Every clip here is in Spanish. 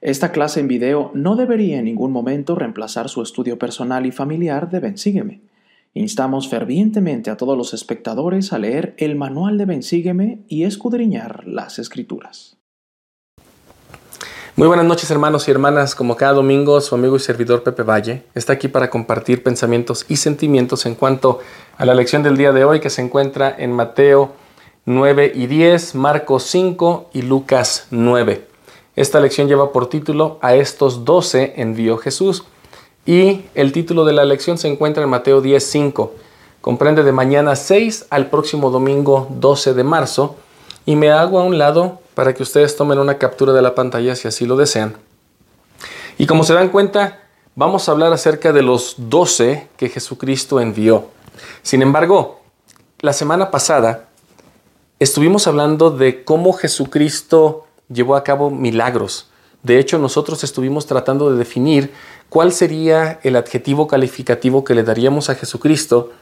Esta clase en video no debería en ningún momento reemplazar su estudio personal y familiar de Bensígueme. Instamos fervientemente a todos los espectadores a leer el manual de Bensígueme y escudriñar las escrituras. Muy buenas noches hermanos y hermanas, como cada domingo su amigo y servidor Pepe Valle está aquí para compartir pensamientos y sentimientos en cuanto a la lección del día de hoy que se encuentra en Mateo 9 y 10, Marcos 5 y Lucas 9. Esta lección lleva por título A estos 12 envió Jesús y el título de la lección se encuentra en Mateo 10, 5. Comprende de mañana 6 al próximo domingo 12 de marzo y me hago a un lado para que ustedes tomen una captura de la pantalla si así lo desean. Y como se dan cuenta, vamos a hablar acerca de los doce que Jesucristo envió. Sin embargo, la semana pasada estuvimos hablando de cómo Jesucristo llevó a cabo milagros. De hecho, nosotros estuvimos tratando de definir cuál sería el adjetivo calificativo que le daríamos a Jesucristo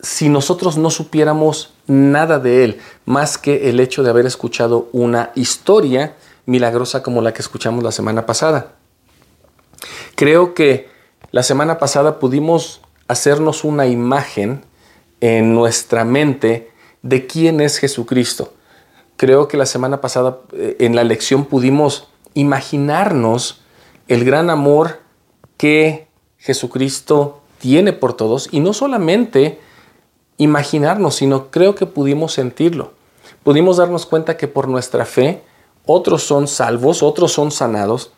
si nosotros no supiéramos nada de Él, más que el hecho de haber escuchado una historia milagrosa como la que escuchamos la semana pasada. Creo que la semana pasada pudimos hacernos una imagen en nuestra mente de quién es Jesucristo. Creo que la semana pasada eh, en la lección pudimos imaginarnos el gran amor que Jesucristo tiene por todos y no solamente imaginarnos, sino creo que pudimos sentirlo. Pudimos darnos cuenta que por nuestra fe otros son salvos, otros son sanados,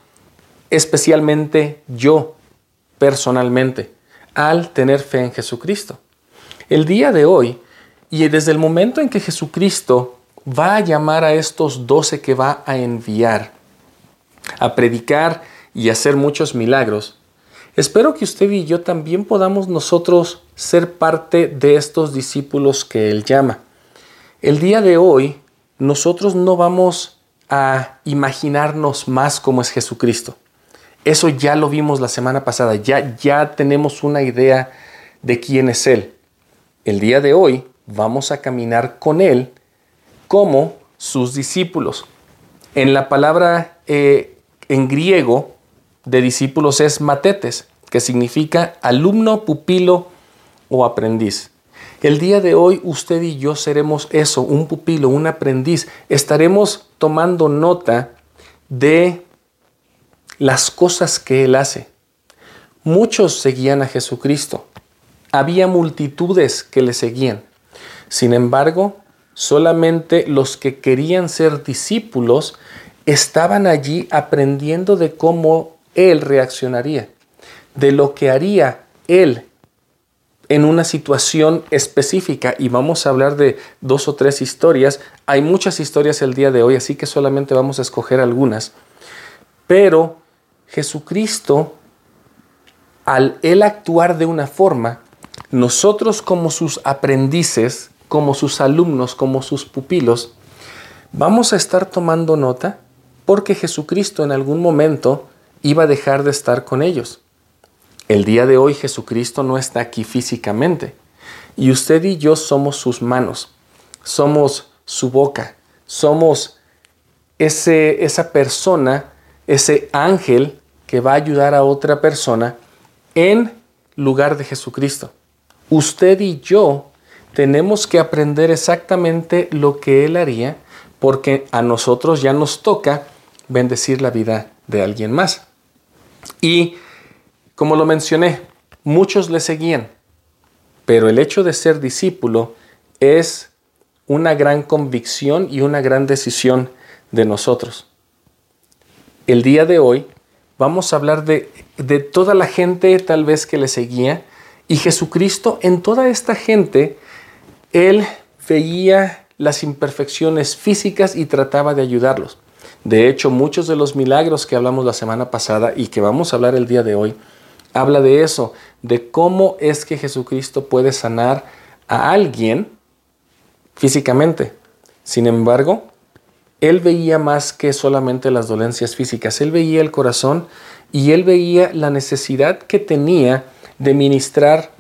especialmente yo personalmente, al tener fe en Jesucristo. El día de hoy, y desde el momento en que Jesucristo va a llamar a estos doce que va a enviar a predicar y hacer muchos milagros, espero que usted y yo también podamos nosotros ser parte de estos discípulos que Él llama. El día de hoy, nosotros no vamos a imaginarnos más cómo es Jesucristo. Eso ya lo vimos la semana pasada, ya, ya tenemos una idea de quién es Él. El día de hoy vamos a caminar con Él como sus discípulos. En la palabra eh, en griego de discípulos es matetes, que significa alumno, pupilo o aprendiz. El día de hoy usted y yo seremos eso, un pupilo, un aprendiz. Estaremos tomando nota de las cosas que Él hace. Muchos seguían a Jesucristo. Había multitudes que le seguían. Sin embargo, solamente los que querían ser discípulos estaban allí aprendiendo de cómo Él reaccionaría, de lo que haría Él en una situación específica y vamos a hablar de dos o tres historias. Hay muchas historias el día de hoy, así que solamente vamos a escoger algunas. Pero Jesucristo, al él actuar de una forma, nosotros como sus aprendices, como sus alumnos, como sus pupilos, vamos a estar tomando nota porque Jesucristo en algún momento iba a dejar de estar con ellos. El día de hoy Jesucristo no está aquí físicamente y usted y yo somos sus manos, somos su boca, somos ese, esa persona, ese ángel que va a ayudar a otra persona en lugar de Jesucristo. Usted y yo tenemos que aprender exactamente lo que Él haría porque a nosotros ya nos toca bendecir la vida de alguien más. Y como lo mencioné, muchos le seguían, pero el hecho de ser discípulo es una gran convicción y una gran decisión de nosotros. El día de hoy vamos a hablar de, de toda la gente tal vez que le seguía y Jesucristo en toda esta gente, Él veía las imperfecciones físicas y trataba de ayudarlos. De hecho, muchos de los milagros que hablamos la semana pasada y que vamos a hablar el día de hoy, habla de eso, de cómo es que Jesucristo puede sanar a alguien físicamente. Sin embargo, él veía más que solamente las dolencias físicas, él veía el corazón y él veía la necesidad que tenía de ministrar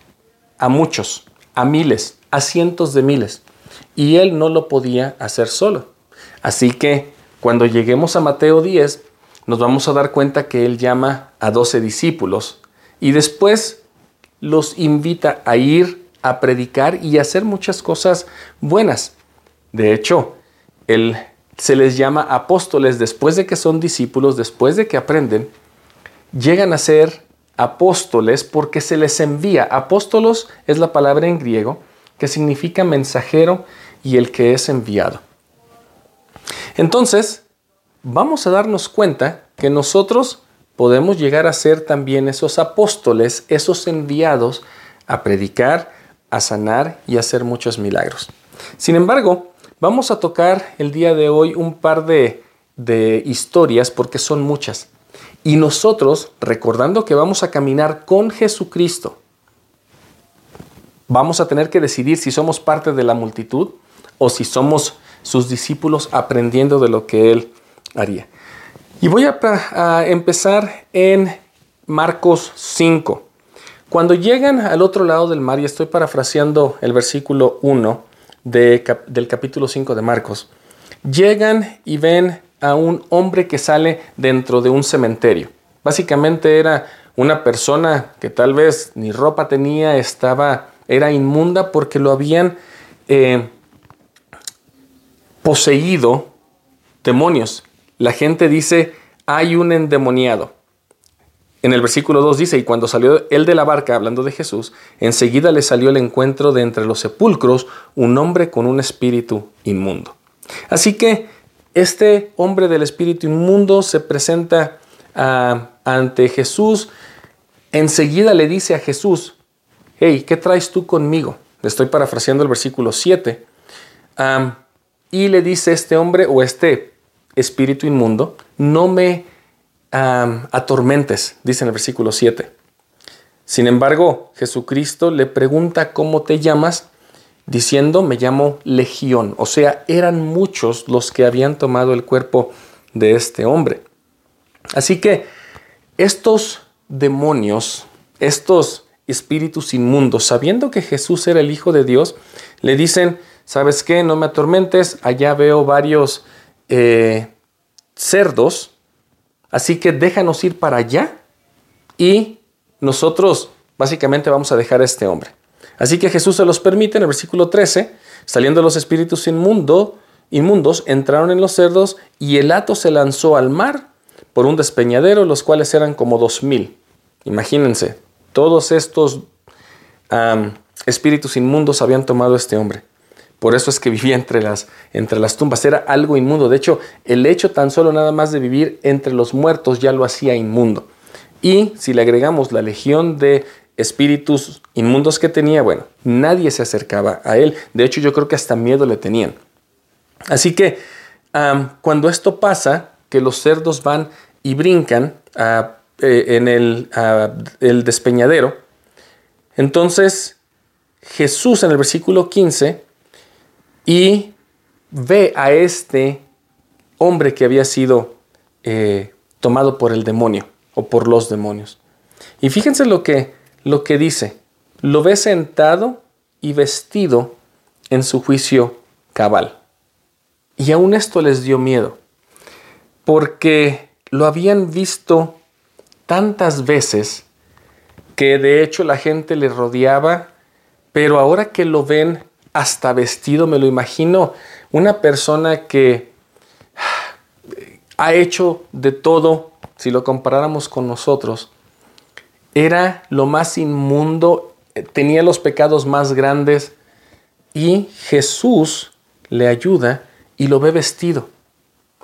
a muchos, a miles, a cientos de miles. Y él no lo podía hacer solo. Así que cuando lleguemos a Mateo 10, nos vamos a dar cuenta que Él llama a doce discípulos y después los invita a ir a predicar y a hacer muchas cosas buenas. De hecho, Él se les llama apóstoles después de que son discípulos, después de que aprenden, llegan a ser apóstoles porque se les envía. Apóstolos es la palabra en griego que significa mensajero y el que es enviado. Entonces, vamos a darnos cuenta que nosotros podemos llegar a ser también esos apóstoles, esos enviados a predicar, a sanar y a hacer muchos milagros. Sin embargo, vamos a tocar el día de hoy un par de, de historias porque son muchas. Y nosotros, recordando que vamos a caminar con Jesucristo, vamos a tener que decidir si somos parte de la multitud o si somos sus discípulos aprendiendo de lo que Él haría. Y voy a, empezar en Marcos 5. Cuando llegan al otro lado del mar, y estoy parafraseando el versículo 1 del capítulo 5 de Marcos, llegan y ven a un hombre que sale dentro de un cementerio. Básicamente era una persona que tal vez ni ropa tenía, estaba, era inmunda porque lo habían eh, poseído demonios. La gente dice, hay un endemoniado. En el versículo 2 dice, y cuando salió él de la barca, hablando de Jesús, enseguida le salió el encuentro de entre los sepulcros un hombre con un espíritu inmundo. Así que este hombre del espíritu inmundo se presenta ah, ante Jesús, enseguida le dice a Jesús, hey, ¿qué traes tú conmigo? Estoy parafraseando el versículo 7 y le dice este hombre o este espíritu inmundo, no me atormentes, dice en el versículo 7. Sin embargo, Jesucristo le pregunta cómo te llamas, diciendo, me llamo Legión. O sea, eran muchos los que habían tomado el cuerpo de este hombre. Así que estos demonios, estos espíritus inmundos, sabiendo que Jesús era el Hijo de Dios, le dicen, ¿sabes qué? No me atormentes, allá veo varios eh, cerdos, así que déjanos ir para allá y nosotros básicamente vamos a dejar a este hombre. Así que Jesús se los permite en el versículo 13, saliendo los espíritus inmundo, inmundos, entraron en los cerdos y el hato se lanzó al mar por un despeñadero, los cuales eran como dos mil. Imagínense, todos estos espíritus inmundos habían tomado a este hombre. Por eso es que vivía entre las, entre las tumbas. Era algo inmundo. De hecho, el hecho tan solo nada más de vivir entre los muertos ya lo hacía inmundo. Y si le agregamos la legión de espíritus inmundos que tenía, bueno, nadie se acercaba a él. De hecho, yo creo que hasta miedo le tenían. Así que cuando esto pasa, que los cerdos van y brincan eh, en el, el despeñadero, entonces Jesús en el versículo 15 y ve a este hombre que había sido eh, tomado por el demonio o por los demonios. Y fíjense lo que, lo que dice. Lo ve sentado y vestido en su juicio cabal. Y aún esto les dio miedo, porque lo habían visto tantas veces que de hecho la gente le rodeaba, pero ahora que lo ven hasta vestido, me lo imagino, una persona que ha hecho de todo, si lo comparáramos con nosotros, era lo más inmundo, tenía los pecados más grandes y Jesús le ayuda y lo ve vestido.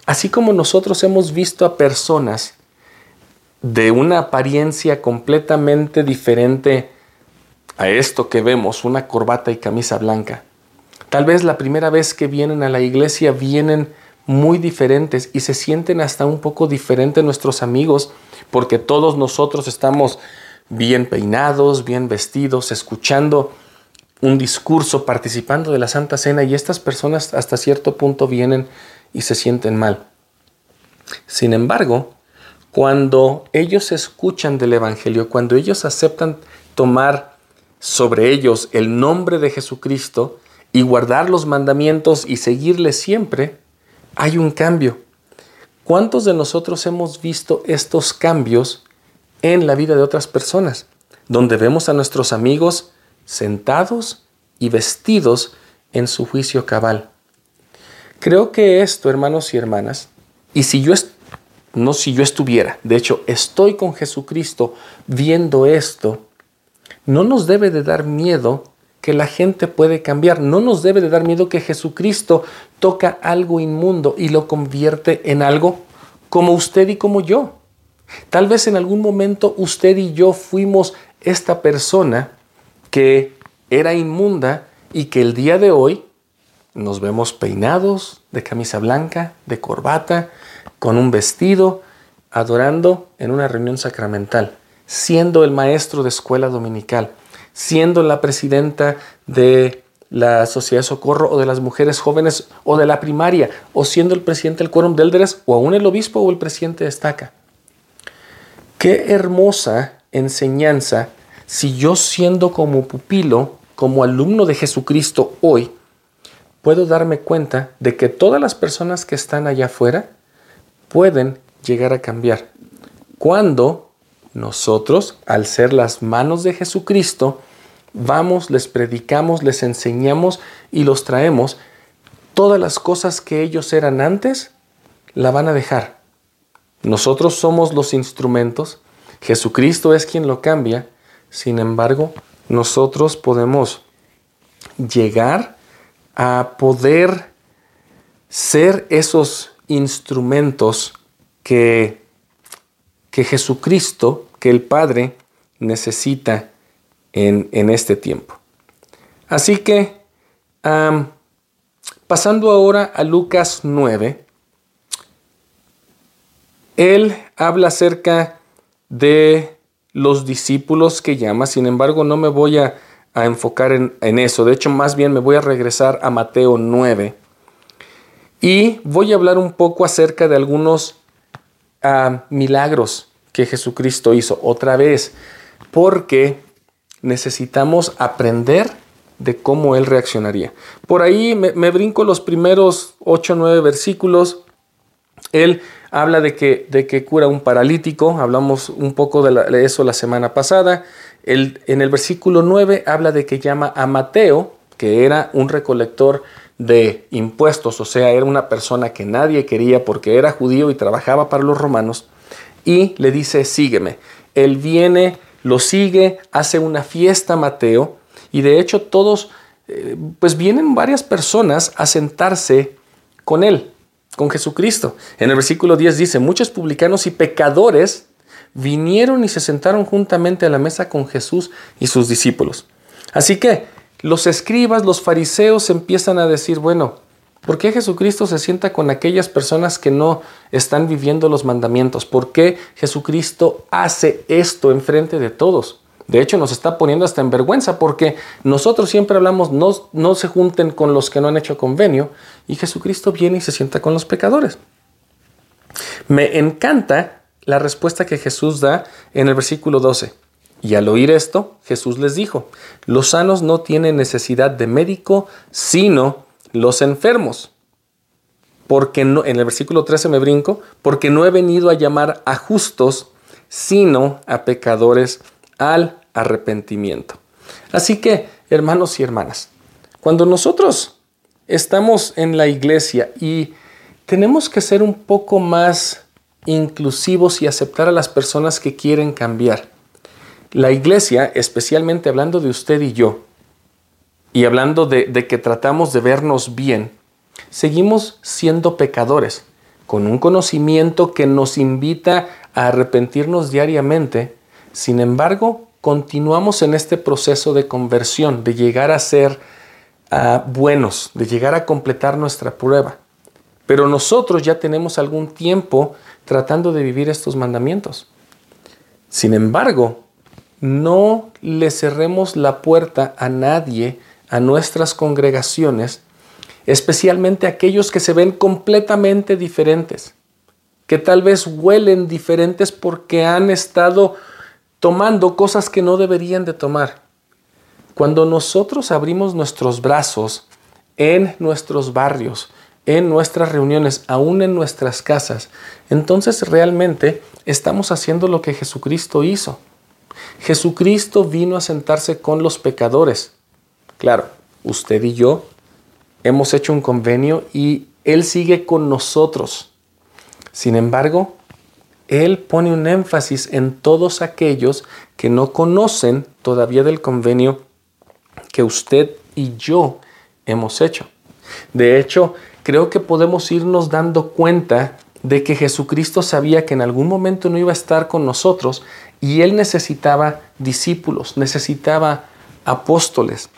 Así como nosotros hemos visto a personas de una apariencia completamente diferente a esto que vemos, una corbata y camisa blanca. Tal vez la primera vez que vienen a la iglesia vienen muy diferentes y se sienten hasta un poco diferentes nuestros amigos porque todos nosotros estamos bien peinados, bien vestidos, escuchando un discurso, participando de la Santa Cena y estas personas hasta cierto punto vienen y se sienten mal. Sin embargo, cuando ellos escuchan del Evangelio, cuando ellos aceptan tomar sobre ellos el nombre de Jesucristo y guardar los mandamientos y seguirle siempre, hay un cambio. ¿Cuántos de nosotros hemos visto estos cambios en la vida de otras personas? Donde vemos a nuestros amigos sentados y vestidos en su juicio cabal. Creo que esto, hermanos y hermanas, y si yo no si yo estuviera, de hecho estoy con Jesucristo viendo esto, no nos debe de dar miedo que la gente puede cambiar, no nos debe de dar miedo que Jesucristo toca algo inmundo y lo convierte en algo como usted y como yo. Tal vez en algún momento usted y yo fuimos esta persona que era inmunda y que el día de hoy nos vemos peinados, de camisa blanca, de corbata, con un vestido, adorando en una reunión sacramental, siendo el maestro de escuela dominical, siendo la presidenta de la Sociedad de Socorro o de las mujeres jóvenes o de la primaria, o siendo el presidente del quórum de Elders, o aún el obispo o el presidente de estaca. Qué hermosa enseñanza si yo siendo como pupilo, como alumno de Jesucristo hoy, puedo darme cuenta de que todas las personas que están allá afuera pueden llegar a cambiar. Cuando nosotros, al ser las manos de Jesucristo, vamos, les predicamos, les enseñamos y los traemos, todas las cosas que ellos eran antes, la van a dejar. Nosotros somos los instrumentos, Jesucristo es quien lo cambia, sin embargo, nosotros podemos llegar a poder ser esos instrumentos que, que Jesucristo, que el Padre necesita en, este tiempo. Así que, pasando ahora a Lucas 9, él habla acerca de los discípulos que llama, sin embargo no me voy a, enfocar en, eso, de hecho más bien me voy a regresar a Mateo 9 y voy a hablar un poco acerca de algunos milagros que Jesucristo hizo otra vez, porque necesitamos aprender de cómo Él reaccionaría. Por ahí me, brinco los primeros 8 o 9 versículos. Él habla de que, de que cura un paralítico, hablamos un poco de, eso la semana pasada. en el versículo 9 habla de que llama a Mateo, que era un recolector de impuestos, o sea, era una persona que nadie quería porque era judío y trabajaba para los romanos, y le dice, sígueme. Él viene lo sigue, hace una fiesta Mateo y de hecho todos, eh, pues vienen varias personas a sentarse con él, con Jesucristo. En el versículo 10 dice, muchos publicanos y pecadores vinieron y se sentaron juntamente a la mesa con Jesús y sus discípulos. Así que los escribas, los fariseos empiezan a decir, bueno, ¿Por qué Jesucristo se sienta con aquellas personas que no están viviendo los mandamientos? ¿Por qué Jesucristo hace esto enfrente de todos? De hecho, nos está poniendo hasta en vergüenza porque nosotros siempre hablamos no, no se junten con los que no han hecho convenio y Jesucristo viene y se sienta con los pecadores. Me encanta la respuesta que Jesús da en el versículo 12. Y al oír esto, Jesús les dijo, los sanos no tienen necesidad de médico, sino los enfermos. Porque no, en el versículo 13 me brinco, porque no he venido a llamar a justos, sino a pecadores al arrepentimiento. Así que, hermanos y hermanas, cuando nosotros estamos en la iglesia y tenemos que ser un poco más inclusivos y aceptar a las personas que quieren cambiar. La iglesia, especialmente hablando de usted y yo, y hablando de, que tratamos de vernos bien, seguimos siendo pecadores, con un conocimiento que nos invita a arrepentirnos diariamente. Sin embargo, continuamos en este proceso de conversión, de llegar a ser ah, buenos, de llegar a completar nuestra prueba. Pero nosotros ya tenemos algún tiempo tratando de vivir estos mandamientos. Sin embargo, no le cerremos la puerta a nadie a nuestras congregaciones, especialmente aquellos que se ven completamente diferentes, que tal vez huelen diferentes porque han estado tomando cosas que no deberían de tomar. Cuando nosotros abrimos nuestros brazos en nuestros barrios, en nuestras reuniones, aún en nuestras casas, entonces realmente estamos haciendo lo que Jesucristo hizo. Jesucristo vino a sentarse con los pecadores. Claro, usted y yo hemos hecho un convenio y Él sigue con nosotros. Sin embargo, Él pone un énfasis en todos aquellos que no conocen todavía del convenio que usted y yo hemos hecho. De hecho, creo que podemos irnos dando cuenta de que Jesucristo sabía que en algún momento no iba a estar con nosotros y él necesitaba discípulos, necesitaba apóstoles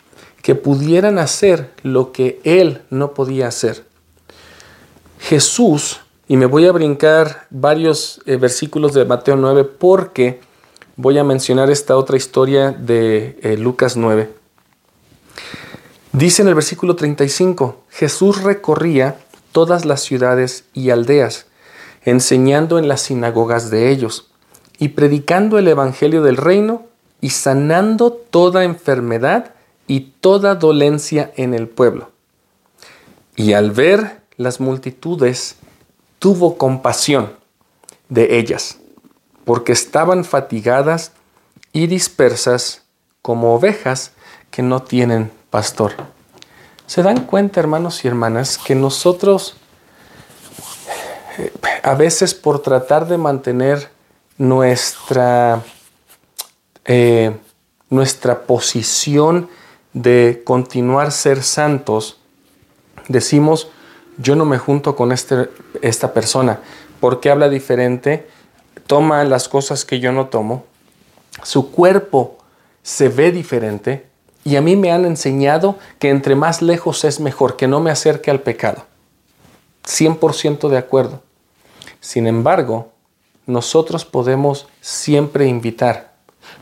que pudieran hacer lo que él no podía hacer. Jesús, y me voy a brincar varios eh, versículos de Mateo 9 porque voy a mencionar esta otra historia de eh, Lucas 9. Dice en el versículo 35, Jesús recorría todas las ciudades y aldeas, enseñando en las sinagogas de ellos, y predicando el Evangelio del reino, y sanando toda enfermedad y toda dolencia en el pueblo. Y al ver las multitudes, tuvo compasión de ellas, porque estaban fatigadas y dispersas como ovejas que no tienen pastor. ¿Se dan cuenta, hermanos y hermanas, que nosotros eh, a veces por tratar de mantener nuestra, eh, nuestra posición de continuar ser santos, decimos, yo no me junto con este, esta persona porque habla diferente, toma las cosas que yo no tomo, su cuerpo se ve diferente, y a mí me han enseñado que entre más lejos es mejor, que no me acerque al pecado. 100% de acuerdo. Sin embargo, nosotros podemos siempre invitar.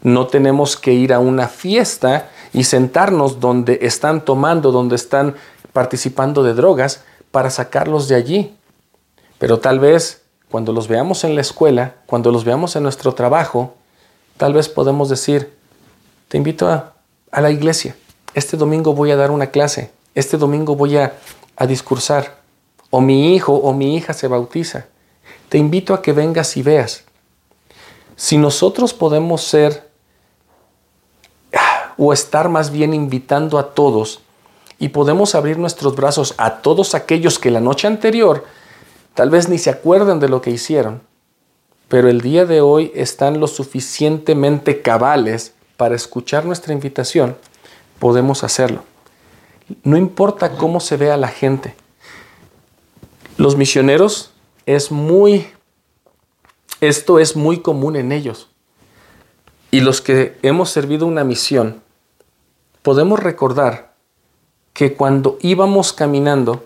No tenemos que ir a una fiesta y sentarnos donde están tomando, donde están participando de drogas para sacarlos de allí. Pero tal vez cuando los veamos en la escuela, cuando los veamos en nuestro trabajo, tal vez podemos decir, te invito a a la iglesia. Este domingo voy a dar una clase. Este domingo voy a, a discursar. O mi hijo o mi hija se bautiza. Te invito a que vengas y veas. Si nosotros podemos ser o estar más bien invitando a todos y podemos abrir nuestros brazos a todos aquellos que la noche anterior tal vez ni se acuerdan de lo que hicieron, pero el día de hoy están lo suficientemente cabales para escuchar nuestra invitación, podemos hacerlo. No importa cómo se vea la gente. Los misioneros es muy, esto es muy común en ellos. Y los que hemos servido una misión, podemos recordar que cuando íbamos caminando,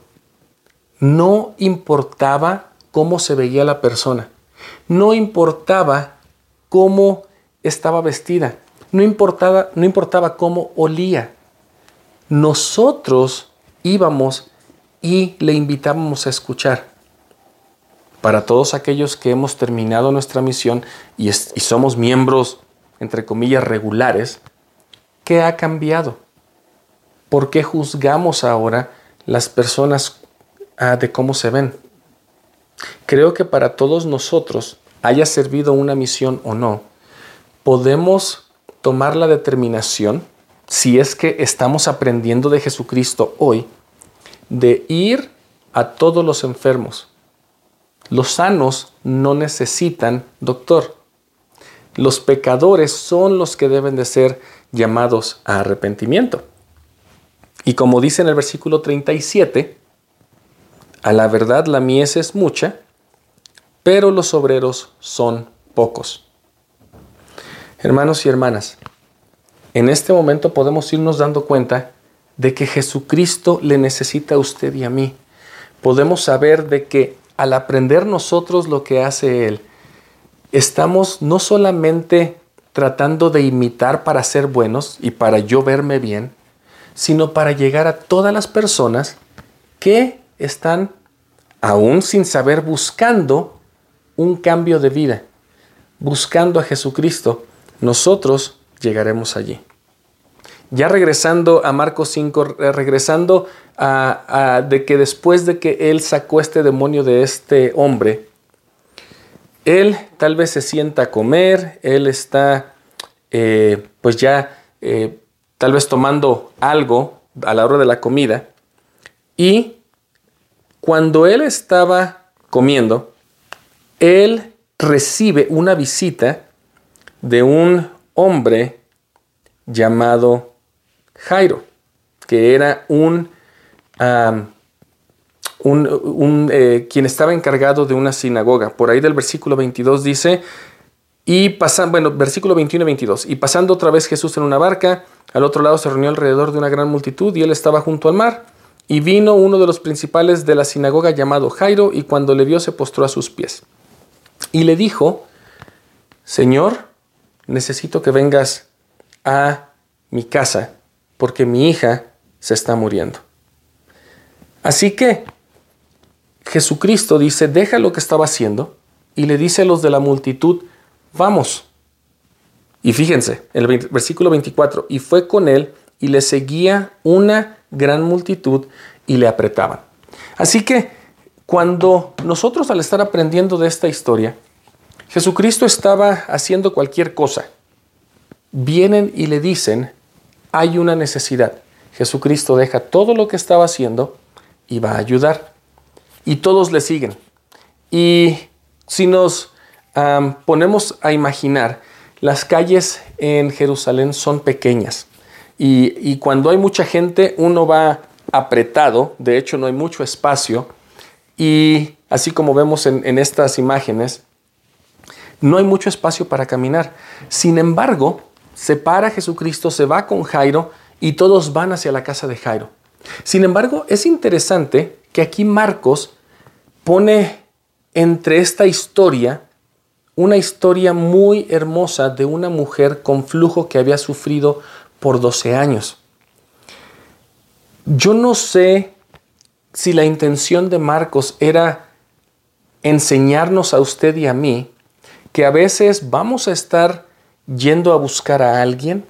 no importaba cómo se veía la persona, no importaba cómo estaba vestida, no importaba, no importaba cómo olía. Nosotros íbamos y le invitábamos a escuchar. Para todos aquellos que hemos terminado nuestra misión y, somos miembros, entre comillas, regulares, ¿qué ha cambiado? ¿Por qué juzgamos ahora las personas ah, de cómo se ven? Creo que para todos nosotros, haya servido una misión o no, podemos tomar la determinación, si es que estamos aprendiendo de Jesucristo hoy, de ir a todos los enfermos. Los sanos no necesitan doctor. Los pecadores son los que deben de ser llamados a arrepentimiento. Y como dice en el versículo 37, a la verdad la mies es mucha, pero los obreros son pocos. Hermanos y hermanas, en este momento podemos irnos dando cuenta de que Jesucristo le necesita a usted y a mí. Podemos saber de que al aprender nosotros lo que hace Él, estamos no solamente tratando de imitar para ser buenos y para yo verme bien, sino para llegar a todas las personas que están aún sin saber buscando un cambio de vida, buscando a Jesucristo nosotros llegaremos allí. Ya regresando a Marcos 5, regresando a, de que después de que él sacó este demonio de este hombre, él tal vez se sienta a comer, él está eh, pues ya eh, tal vez tomando algo a la hora de la comida y cuando él estaba comiendo, él recibe una visita de un hombre llamado Jairo, que era un, un, eh, quien estaba encargado de una sinagoga. Por ahí del versículo 22 dice, y pasando, bueno, versículo 21 y 22, y pasando otra vez Jesús en una barca, al otro lado se reunió alrededor de una gran multitud y él estaba junto al mar. Y vino uno de los principales de la sinagoga llamado Jairo, y cuando le vio se postró a sus pies. Y le dijo, Señor, necesito que vengas a mi casa, porque mi hija se está muriendo. Así que Jesucristo dice, deja lo que estaba haciendo, y le dice a los de la multitud, vamos. Y fíjense, el versículo 24, y fue con él y le seguía una gran multitud y le apretaban. Así que cuando nosotros al estar aprendiendo de esta historia, Jesucristo estaba haciendo cualquier cosa, vienen y le dicen, hay una necesidad. Jesucristo deja todo lo que estaba haciendo y va a ayudar. Y todos le siguen. Y si nos ponemos a imaginar, las calles en Jerusalén son pequeñas. Y, cuando hay mucha gente, uno va apretado, de hecho no hay mucho espacio. Y así como vemos en, en estas imágenes, no hay mucho espacio para caminar. Sin embargo, se para Jesucristo, se va con Jairo y todos van hacia la casa de Jairo. Sin embargo, es interesante que aquí Marcos pone entre esta historia una historia muy hermosa de una mujer con flujo que había sufrido por 12 años. Yo no sé si la intención de Marcos era enseñarnos a usted y a mí que a veces vamos a estar yendo a buscar a alguien,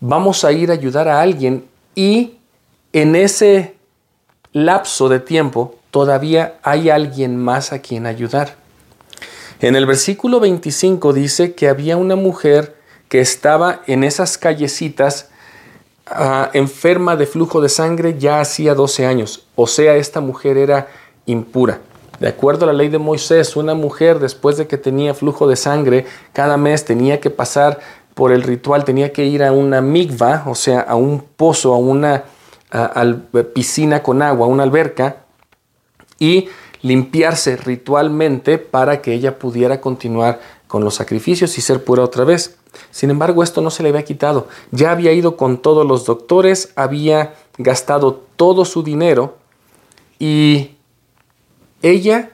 vamos a ir a ayudar a alguien y en ese lapso de tiempo todavía hay alguien más a quien ayudar. En el versículo 25 dice que había una mujer que estaba en esas callecitas ah, enferma de flujo de sangre ya hacía 12 años. O sea, esta mujer era impura. De acuerdo a la ley de Moisés, una mujer después de que tenía flujo de sangre, cada mes tenía que pasar por el ritual, tenía que ir a una migva, o sea, a un pozo, a una piscina con agua, a una alberca, y limpiarse ritualmente para que ella pudiera continuar con los sacrificios y ser pura otra vez. Sin embargo, esto no se le había quitado. Ya había ido con todos los doctores, había gastado todo su dinero y ella,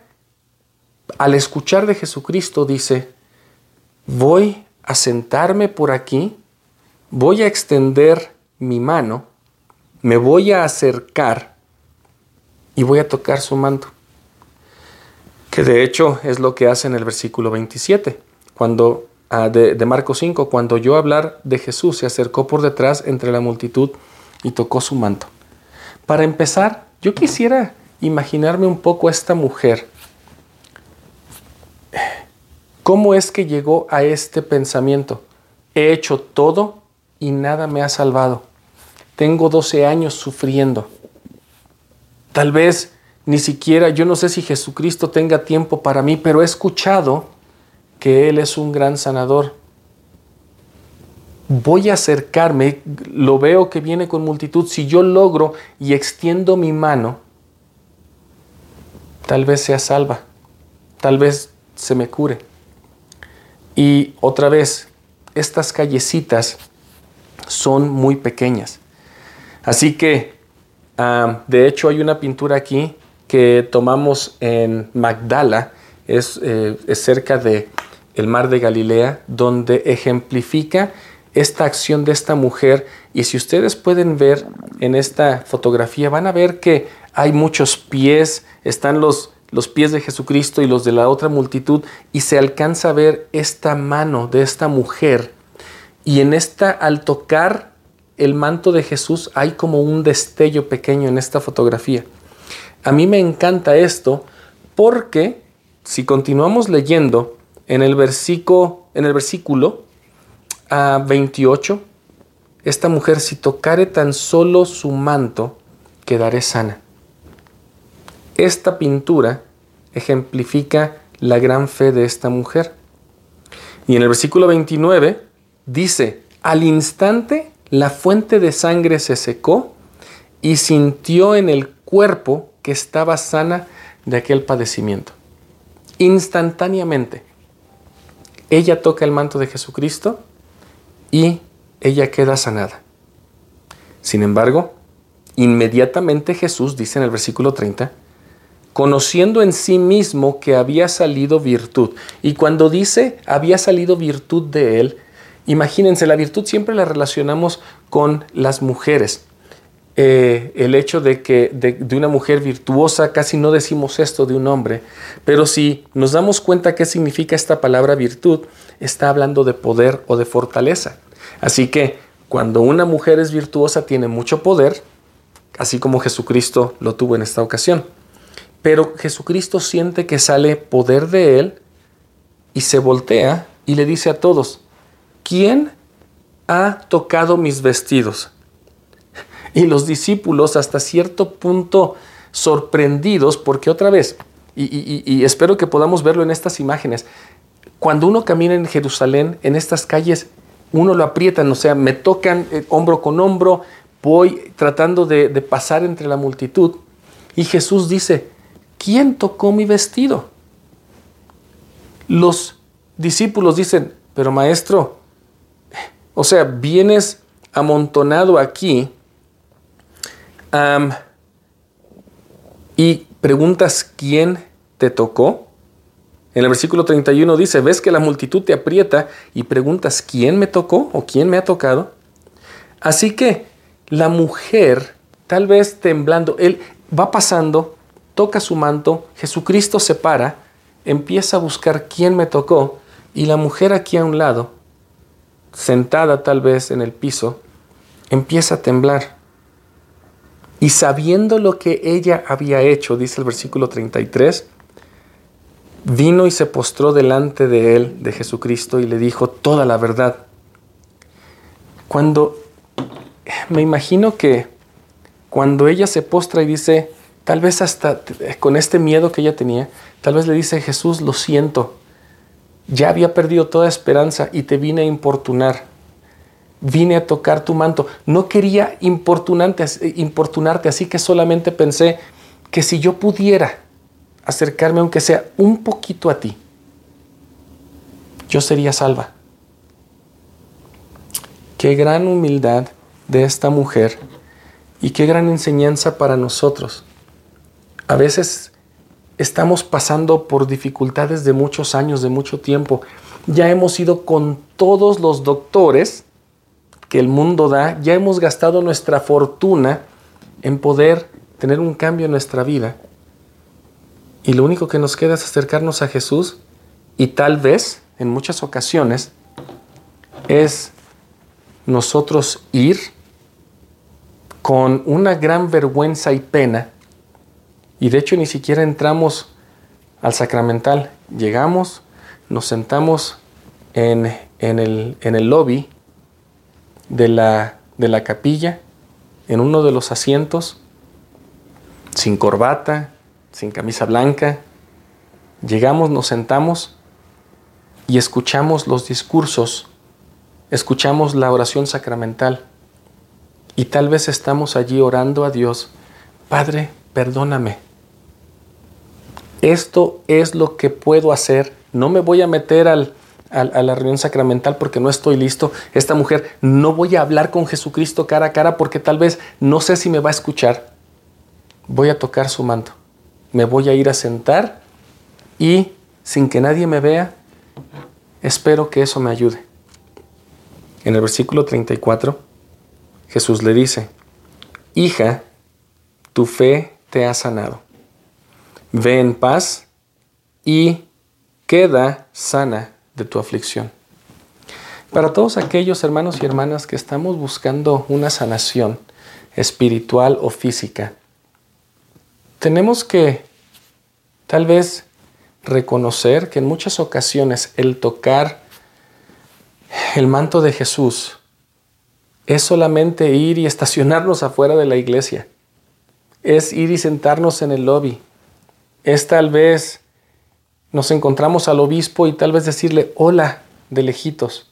al escuchar de Jesucristo, dice, voy a sentarme por aquí, voy a extender mi mano, me voy a acercar y voy a tocar su manto que de hecho es lo que hace en el versículo 27, cuando, ah, de, de Marcos 5, cuando oyó hablar de Jesús, se acercó por detrás entre la multitud y tocó su manto. Para empezar, yo quisiera imaginarme un poco a esta mujer. ¿Cómo es que llegó a este pensamiento? He hecho todo y nada me ha salvado. Tengo 12 años sufriendo. Tal vez ni siquiera, yo no sé si Jesucristo tenga tiempo para mí, pero he escuchado que Él es un gran sanador. Voy a acercarme, lo veo que viene con multitud, si yo logro y extiendo mi mano, tal vez sea salva, tal vez se me cure. Y otra vez, estas callecitas son muy pequeñas. Así que, de hecho, hay una pintura aquí que tomamos en Magdala, es, eh, cerca de el mar de Galilea, donde ejemplifica esta acción de esta mujer. Y si ustedes pueden ver en esta fotografía, van a ver que hay muchos pies, están los, los pies de Jesucristo y los de la otra multitud, y se alcanza a ver esta mano de esta mujer. Y en esta, al tocar el manto de Jesús hay como un destello pequeño en esta fotografía. A mí me encanta esto porque si continuamos leyendo en el versículo, en el versículo a 28, esta mujer si tocare tan solo su manto, quedaré sana. Esta pintura ejemplifica la gran fe de esta mujer. Y en el versículo 29 dice, al instante la fuente de sangre se secó y sintió en el cuerpo que estaba sana de aquel padecimiento. Instantáneamente, ella toca el manto de Jesucristo y ella queda sanada. Sin embargo, inmediatamente Jesús dice en el versículo 30, conociendo en sí mismo que había salido virtud. Y cuando dice había salido virtud de él, imagínense, la virtud siempre la relacionamos con las mujeres. Eh, el hecho de que de, una mujer virtuosa, casi no decimos esto de un hombre, pero si nos damos cuenta qué significa esta palabra virtud, está hablando de poder o de fortaleza. Así que cuando una mujer es virtuosa tiene mucho poder, así como Jesucristo lo tuvo en esta ocasión. Pero Jesucristo siente que sale poder de él y se voltea y le dice a todos, ¿quién ha tocado mis vestidos? Y los discípulos hasta cierto punto sorprendidos porque otra vez, y, espero que podamos verlo en estas imágenes, cuando uno camina en Jerusalén, en estas calles, uno lo aprietan, o sea, me tocan eh, hombro con hombro, voy tratando de pasar entre la multitud. Y Jesús dice, ¿quién tocó mi vestido? Los discípulos dicen, pero maestro, o sea, vienes amontonado aquí y preguntas quién te tocó. En el versículo 31 dice, ves que la multitud te aprieta y preguntas quién me tocó o quién me ha tocado. Así que la mujer, tal vez temblando, él va pasando toca su manto, Jesucristo se para, empieza a buscar quién me tocó y la mujer aquí a un lado, sentada tal vez en el piso, empieza a temblar. Y sabiendo lo que ella había hecho, dice el versículo 33, vino y se postró delante de él, de Jesucristo, y le dijo toda la verdad. Cuando me imagino que cuando ella se postra y dice, Tal vez hasta con este miedo que ella tenía, tal vez le dice Jesús, lo siento, ya había perdido toda esperanza y te vine a importunar. Vine a tocar tu manto. No quería importunarte, así que solamente pensé que si yo pudiera acercarme, aunque sea un poquito a ti, yo sería salva. Qué gran humildad de esta mujer y qué gran enseñanza para nosotros a veces estamos pasando por dificultades de muchos años, de mucho tiempo. Ya hemos ido con todos los doctores que el mundo da, ya hemos gastado nuestra fortuna en poder tener un cambio en nuestra vida. Y lo único que nos queda es acercarnos a Jesús y tal vez, en muchas ocasiones, es nosotros ir con una gran vergüenza y pena y de hecho ni siquiera entramos al sacramental. Llegamos, nos sentamos en, el, en el, lobby de la, de la capilla, en uno de los asientos, sin corbata, sin camisa blanca. Llegamos, nos sentamos y escuchamos los discursos, escuchamos la oración sacramental y tal vez estamos allí orando a Dios, Padre, perdóname esto es lo que puedo hacer, no me voy a meter al, a la reunión sacramental porque no estoy listo. Esta mujer, no voy a hablar con Jesucristo cara a cara porque tal vez no sé si me va a escuchar. Voy a tocar su manto. Me voy a ir a sentar y sin que nadie me vea, espero que eso me ayude. En el versículo 34, Jesús le dice, hija, tu fe te ha sanado ve en paz y queda sana de tu aflicción. Para todos aquellos hermanos y hermanas que estamos buscando una sanación espiritual o física, tenemos que tal vez reconocer que en muchas ocasiones el tocar el manto de Jesús es solamente ir y estacionarnos afuera de la iglesia. Es ir y sentarnos en el lobby. Es tal vez nos encontramos al obispo y tal vez decirle hola de lejitos.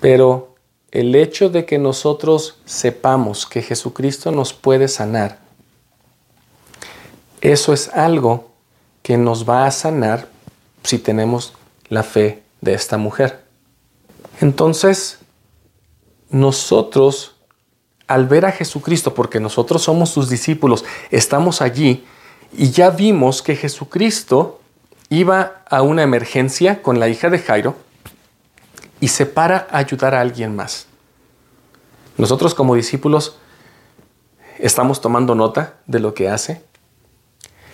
Pero el hecho de que nosotros sepamos que Jesucristo nos puede sanar, eso es algo que nos va a sanar si tenemos la fe de esta mujer. Entonces, nosotros, al ver a Jesucristo, porque nosotros somos sus discípulos, estamos allí y ya vimos que Jesucristo iba a una emergencia con la hija de Jairo y se para a ayudar a alguien más. Nosotros como discípulos estamos tomando nota de lo que hace.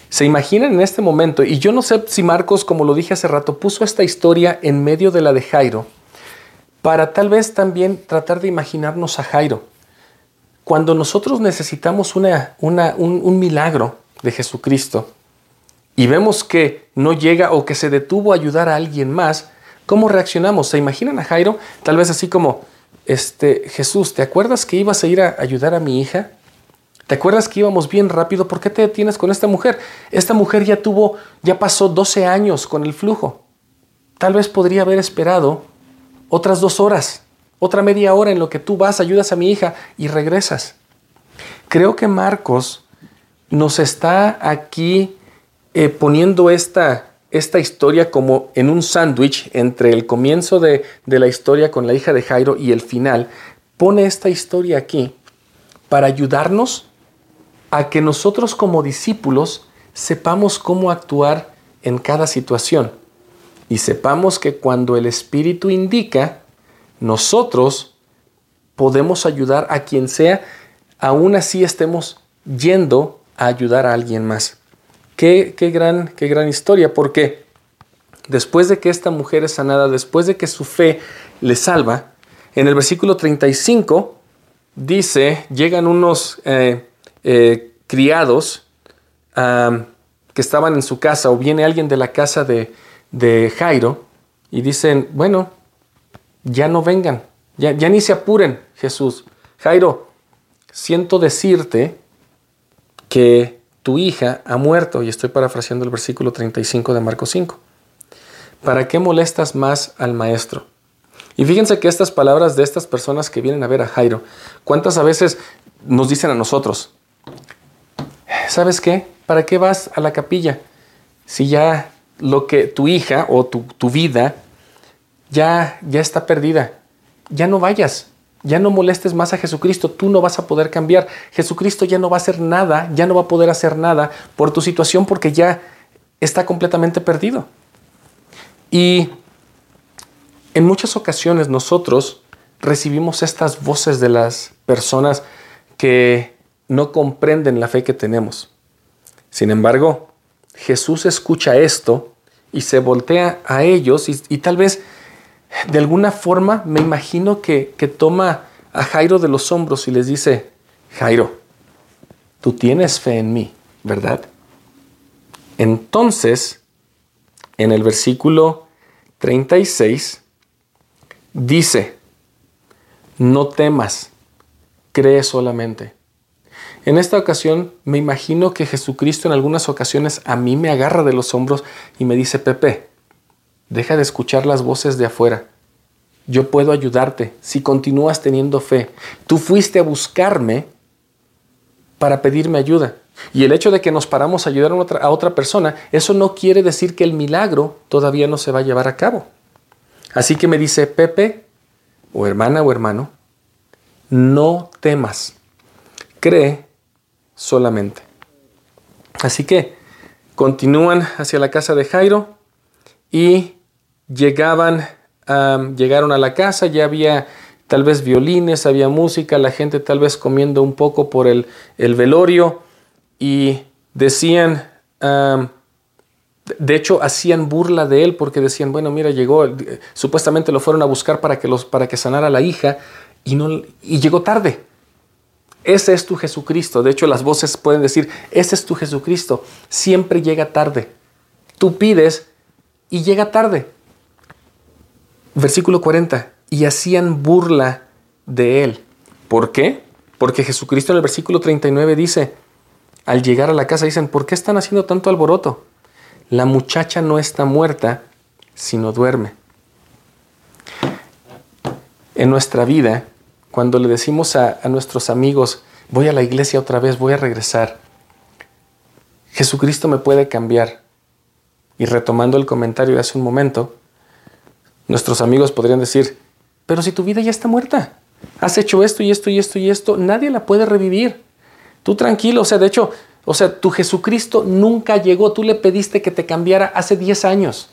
Se imaginan en este momento, y yo no sé si Marcos, como lo dije hace rato, puso esta historia en medio de la de Jairo, para tal vez también tratar de imaginarnos a Jairo. Cuando nosotros necesitamos una, un, milagro de Jesucristo y vemos que no llega o que se detuvo a ayudar a alguien más, ¿cómo reaccionamos? ¿Se imaginan a Jairo? Tal vez así como, este, Jesús, ¿te acuerdas que ibas a ir a ayudar a mi hija? ¿Te acuerdas que íbamos bien rápido? ¿Por qué te detienes con esta mujer? Esta mujer ya tuvo, ya pasó 12 años con el flujo. Tal vez podría haber esperado otras dos horas, otra media hora en lo que tú vas, ayudas a mi hija y regresas. Creo que Marcos nos está aquí eh, poniendo esta, esta historia como en un sándwich entre el comienzo de, de la historia con la hija de Jairo y el final. Pone esta historia aquí para ayudarnos a que nosotros como discípulos sepamos cómo actuar en cada situación y sepamos que cuando el Espíritu indica, nosotros podemos ayudar a quien sea, aún así estemos yendo a ayudar a alguien más. Qué, qué, gran, qué gran historia, porque después de que esta mujer es sanada, después de que su fe le salva, en el versículo 35 dice, llegan unos eh, eh, criados que estaban en su casa, o viene alguien de la casa de, de Jairo y dicen, bueno, ya no vengan, ya, ya ni se apuren, Jesús. Jairo, siento decirte que tu hija ha muerto, y estoy parafraseando el versículo 35 de Marcos 5. ¿Para qué molestas más al maestro? Y fíjense que estas palabras de estas personas que vienen a ver a Jairo, ¿cuántas a veces nos dicen a nosotros? ¿Sabes qué? ¿Para qué vas a la capilla si ya lo que tu hija o tu, vida ya, ya está perdida. Ya no vayas, ya no molestes más a Jesucristo, tú no vas a poder cambiar. Jesucristo ya no va a hacer nada, ya no va a poder hacer nada por tu situación porque ya está completamente perdido. Y en muchas ocasiones nosotros recibimos estas voces de las personas que no comprenden la fe que tenemos. Sin embargo, Jesús escucha esto y se voltea a ellos y, tal vez de alguna forma me imagino que, que toma a Jairo de los hombros y les dice, Jairo, tú tienes fe en mí, ¿verdad? Entonces, en el versículo 36, dice, no temas, cree solamente. En esta ocasión me imagino que Jesucristo en algunas ocasiones a mí me agarra de los hombros y me dice, Pepe, deja de escuchar las voces de afuera. Yo puedo ayudarte si continúas teniendo fe. Tú fuiste a buscarme para pedirme ayuda. Y el hecho de que nos paramos a ayudar a otra, a otra persona, eso no quiere decir que el milagro todavía no se va a llevar a cabo. Así que me dice, Pepe, o hermana o hermano, no temas. Cree solamente. Así que continúan hacia la casa de Jairo y llegaban, llegaron a la casa, ya había tal vez violines, había música, la gente tal vez comiendo un poco por el, el velorio y decían, De hecho, hacían burla de él porque decían, bueno, mira, llegó, supuestamente lo fueron a buscar para que, los, para que sanara la hija y, no, y llegó tarde. Ese es tu Jesucristo. De hecho, las voces pueden decir, ese es tu Jesucristo. Siempre llega tarde. Tú pides y llega tarde. Versículo 40. Y hacían burla de él. ¿Por qué? Porque Jesucristo en el versículo 39 dice, al llegar a la casa dicen, ¿por qué están haciendo tanto alboroto? La muchacha no está muerta, sino duerme. En nuestra vida, cuando le decimos a, nuestros amigos, voy a la iglesia otra vez, voy a regresar, Jesucristo me puede cambiar. Y retomando el comentario de hace un momento, nuestros amigos podrían decir, pero si tu vida ya está muerta, has hecho esto y esto y esto y esto, nadie la puede revivir. Tú tranquilo, o sea, de hecho, o sea, tu Jesucristo nunca llegó, tú le pediste que te cambiara hace 10 años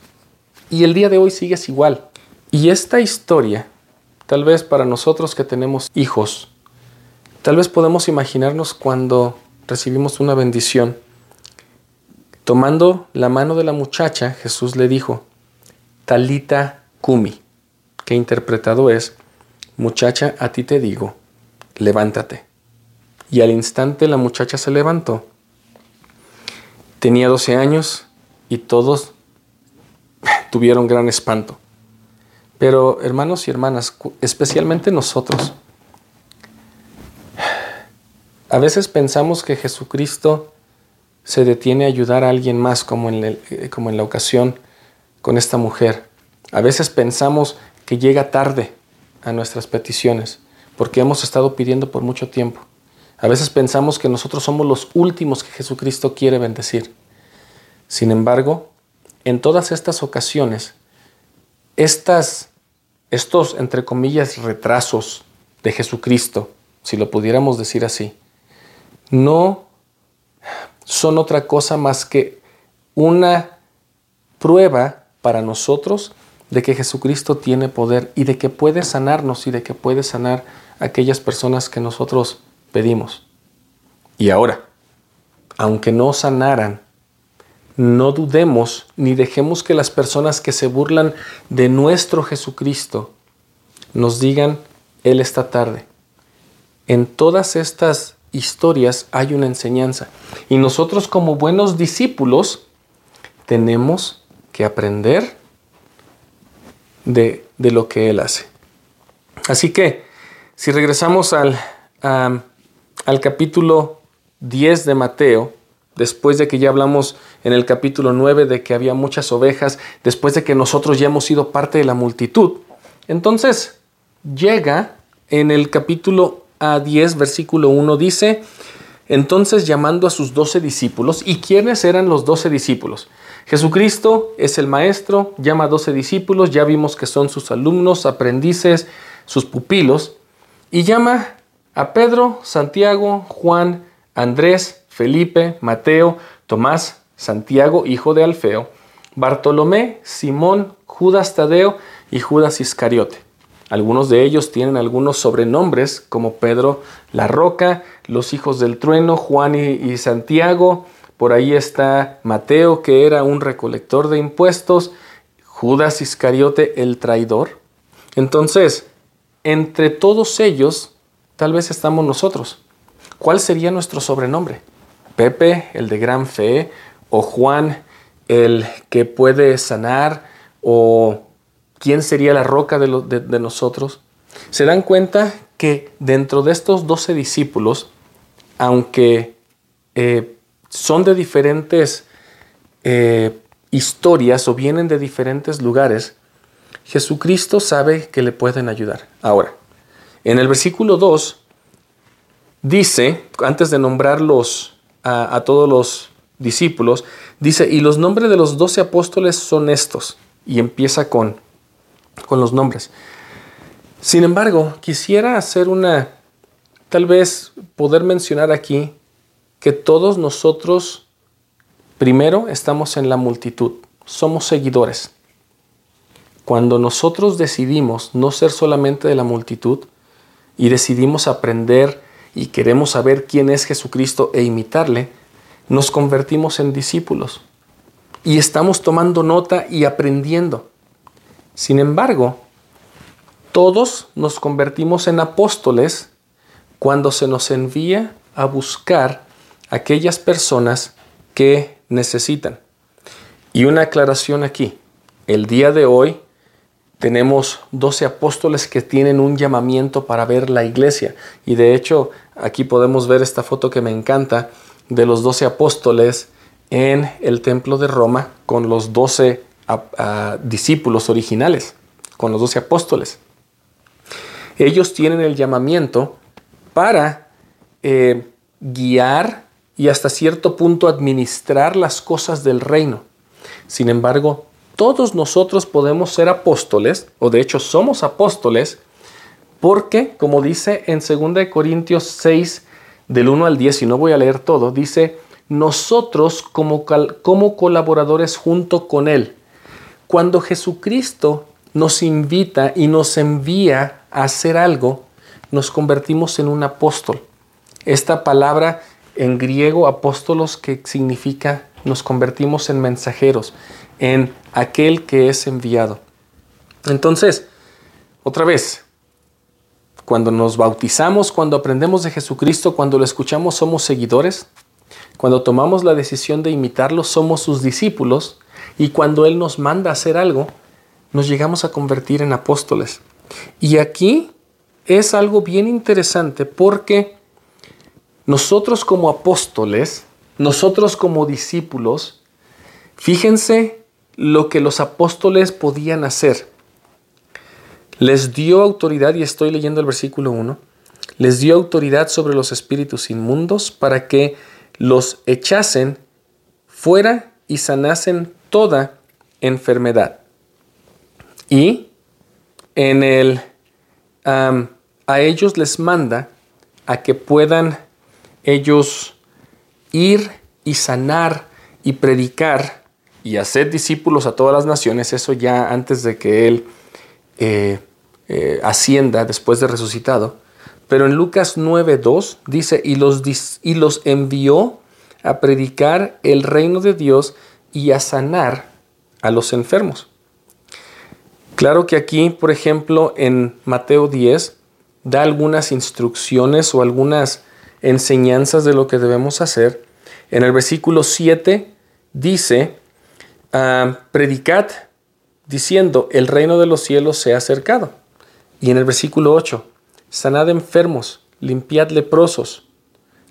y el día de hoy sigues igual. Y esta historia, tal vez para nosotros que tenemos hijos, tal vez podemos imaginarnos cuando recibimos una bendición. Tomando la mano de la muchacha, Jesús le dijo, Talita Kumi, que interpretado es, muchacha, a ti te digo, levántate. Y al instante la muchacha se levantó. Tenía 12 años y todos tuvieron gran espanto. Pero hermanos y hermanas, especialmente nosotros, a veces pensamos que Jesucristo se detiene a ayudar a alguien más, como en, eh, como en la ocasión con esta mujer. A veces pensamos que llega tarde a nuestras peticiones, porque hemos estado pidiendo por mucho tiempo. A veces pensamos que nosotros somos los últimos que Jesucristo quiere bendecir. Sin embargo, en todas estas ocasiones, estas, estos, entre comillas, retrasos de Jesucristo, si lo pudiéramos decir así, no son otra cosa más que una prueba para nosotros de que Jesucristo tiene poder y de que puede sanarnos y de que puede sanar aquellas personas que nosotros pedimos. Y ahora, aunque no sanaran, no dudemos ni dejemos que las personas que se burlan de nuestro Jesucristo nos digan, Él está tarde. En todas estas historias hay una enseñanza. Y nosotros como buenos discípulos tenemos que aprender de, lo que Él hace. Así que, si regresamos al, al capítulo 10 de Mateo, después de que ya hablamos en el capítulo 9 de que había muchas ovejas, después de que nosotros ya hemos sido parte de la multitud, entonces llega en el capítulo a 10, versículo 1, dice, entonces llamando a sus doce discípulos, ¿y quiénes eran los doce discípulos? Jesucristo es el maestro, llama a doce discípulos, ya vimos que son sus alumnos, aprendices, sus pupilos, y llama a Pedro, Santiago, Juan, Andrés, Felipe, Mateo, Tomás, Santiago, hijo de Alfeo, Bartolomé, Simón, Judas Tadeo y Judas Iscariote. Algunos de ellos tienen algunos sobrenombres como Pedro la Roca, los hijos del trueno, Juan y, Santiago. Por ahí está Mateo, que era un recolector de impuestos, Judas Iscariote, el traidor. Entonces, entre todos ellos tal vez estamos nosotros. ¿Cuál sería nuestro sobrenombre? Pepe, el de gran fe, o Juan, el que puede sanar, o quién sería la roca de, nosotros. Se dan cuenta que dentro de estos doce discípulos, aunque eh, son de diferentes eh, historias o vienen de diferentes lugares, Jesucristo sabe que le pueden ayudar. Ahora, en el versículo 2 dice, antes de nombrarlos a, a todos los discípulos, dice, y los nombres de los doce apóstoles son estos, y empieza con, con los nombres. Sin embargo, quisiera hacer una, tal vez poder mencionar aquí que todos nosotros, primero, estamos en la multitud, somos seguidores. Cuando nosotros decidimos no ser solamente de la multitud, y decidimos aprender y queremos saber quién es Jesucristo e imitarle, nos convertimos en discípulos. y estamos tomando nota y aprendiendo. Sin embargo, todos nos convertimos en apóstoles cuando se nos envía a buscar aquellas personas que necesitan. Y una aclaración aquí. El día de hoy tenemos 12 apóstoles que tienen un llamamiento para ver la iglesia. Y de hecho, aquí podemos ver esta foto que me encanta de los 12 apóstoles en el templo de Roma con los 12 discípulos originales, con los 12 apóstoles. Ellos tienen el llamamiento para eh, guiar y hasta cierto punto administrar las cosas del reino. Sin embargo, todos nosotros podemos ser apóstoles, o de hecho somos apóstoles, porque, como dice en 2 Corintios 6, del 1 al 10, y no voy a leer todo, dice, nosotros como, como colaboradores junto con Él. Cuando Jesucristo nos invita y nos envía a hacer algo, nos convertimos en un apóstol. Esta palabra en griego apóstolos que significa nos convertimos en mensajeros, en aquel que es enviado. Entonces, otra vez, cuando nos bautizamos, cuando aprendemos de Jesucristo, cuando lo escuchamos, somos seguidores. Cuando tomamos la decisión de imitarlo, somos sus discípulos. Y cuando Él nos manda a hacer algo, nos llegamos a convertir en apóstoles. Y aquí es algo bien interesante porque nosotros como apóstoles, nosotros como discípulos, fíjense lo que los apóstoles podían hacer. Les dio autoridad, y estoy leyendo el versículo 1, les dio autoridad sobre los espíritus inmundos para que los echasen fuera y sanasen toda enfermedad. Y en el a ellos les manda a que puedan ellos ir y sanar y predicar y hacer discípulos a todas las naciones, eso ya antes de que Él eh, eh, ascienda después de resucitado. Pero en Lucas 9.2 dice, y los, y los envió a predicar el reino de Dios y a sanar a los enfermos. Claro que aquí, por ejemplo, en Mateo 10, da algunas instrucciones o algunas enseñanzas de lo que debemos hacer. En el versículo 7 dice, ah, predicad diciendo, el reino de los cielos se ha acercado. Y en el versículo 8, sanad enfermos, limpiad leprosos,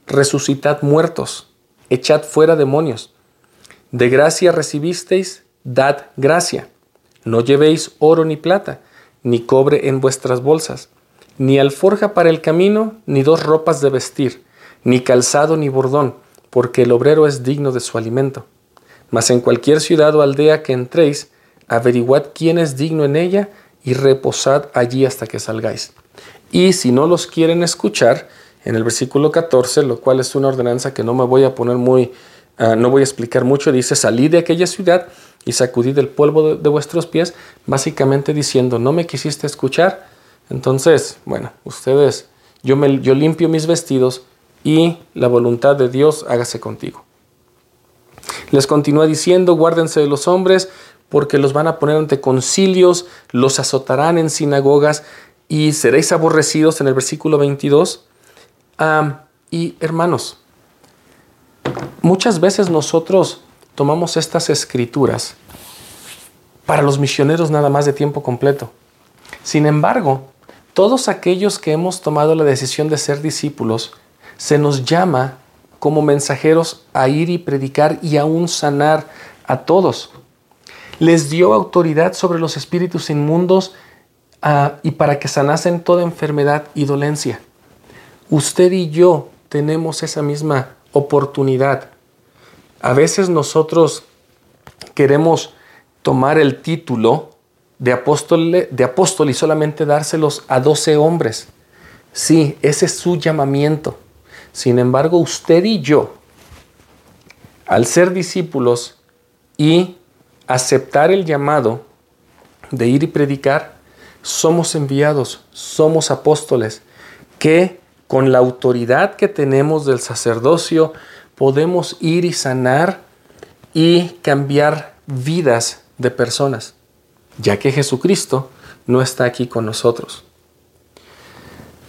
resucitad muertos, echad fuera demonios. De gracia recibisteis, dad gracia. No llevéis oro ni plata, ni cobre en vuestras bolsas ni alforja para el camino, ni dos ropas de vestir, ni calzado ni bordón, porque el obrero es digno de su alimento. Mas en cualquier ciudad o aldea que entréis, averiguad quién es digno en ella y reposad allí hasta que salgáis. Y si no los quieren escuchar, en el versículo 14, lo cual es una ordenanza que no me voy a poner muy, ah, no voy a explicar mucho, dice, salid de aquella ciudad y sacudid el polvo de, de vuestros pies, básicamente diciendo, no me quisiste escuchar, entonces, bueno, ustedes, yo, me, yo limpio mis vestidos y la voluntad de Dios hágase contigo. Les continúa diciendo, guárdense de los hombres, porque los van a poner ante concilios, los azotarán en sinagogas y seréis aborrecidos en el versículo 22. y hermanos, muchas veces nosotros tomamos estas escrituras para los misioneros nada más de tiempo completo. Sin embargo, todos aquellos que hemos tomado la decisión de ser discípulos, se nos llama como mensajeros a ir y predicar y aún sanar a todos. Les dio autoridad sobre los espíritus inmundos ah, y para que sanasen toda enfermedad y dolencia. Usted y yo tenemos esa misma oportunidad. A veces nosotros queremos tomar el título de apóstol, de apóstol y solamente dárselos a doce hombres. Sí, ese es su llamamiento. Sin embargo, usted y yo, al ser discípulos y aceptar el llamado de ir y predicar, somos enviados, somos apóstoles, que con la autoridad que tenemos del sacerdocio podemos ir y sanar y cambiar vidas de personas, ya que Jesucristo no está aquí con nosotros.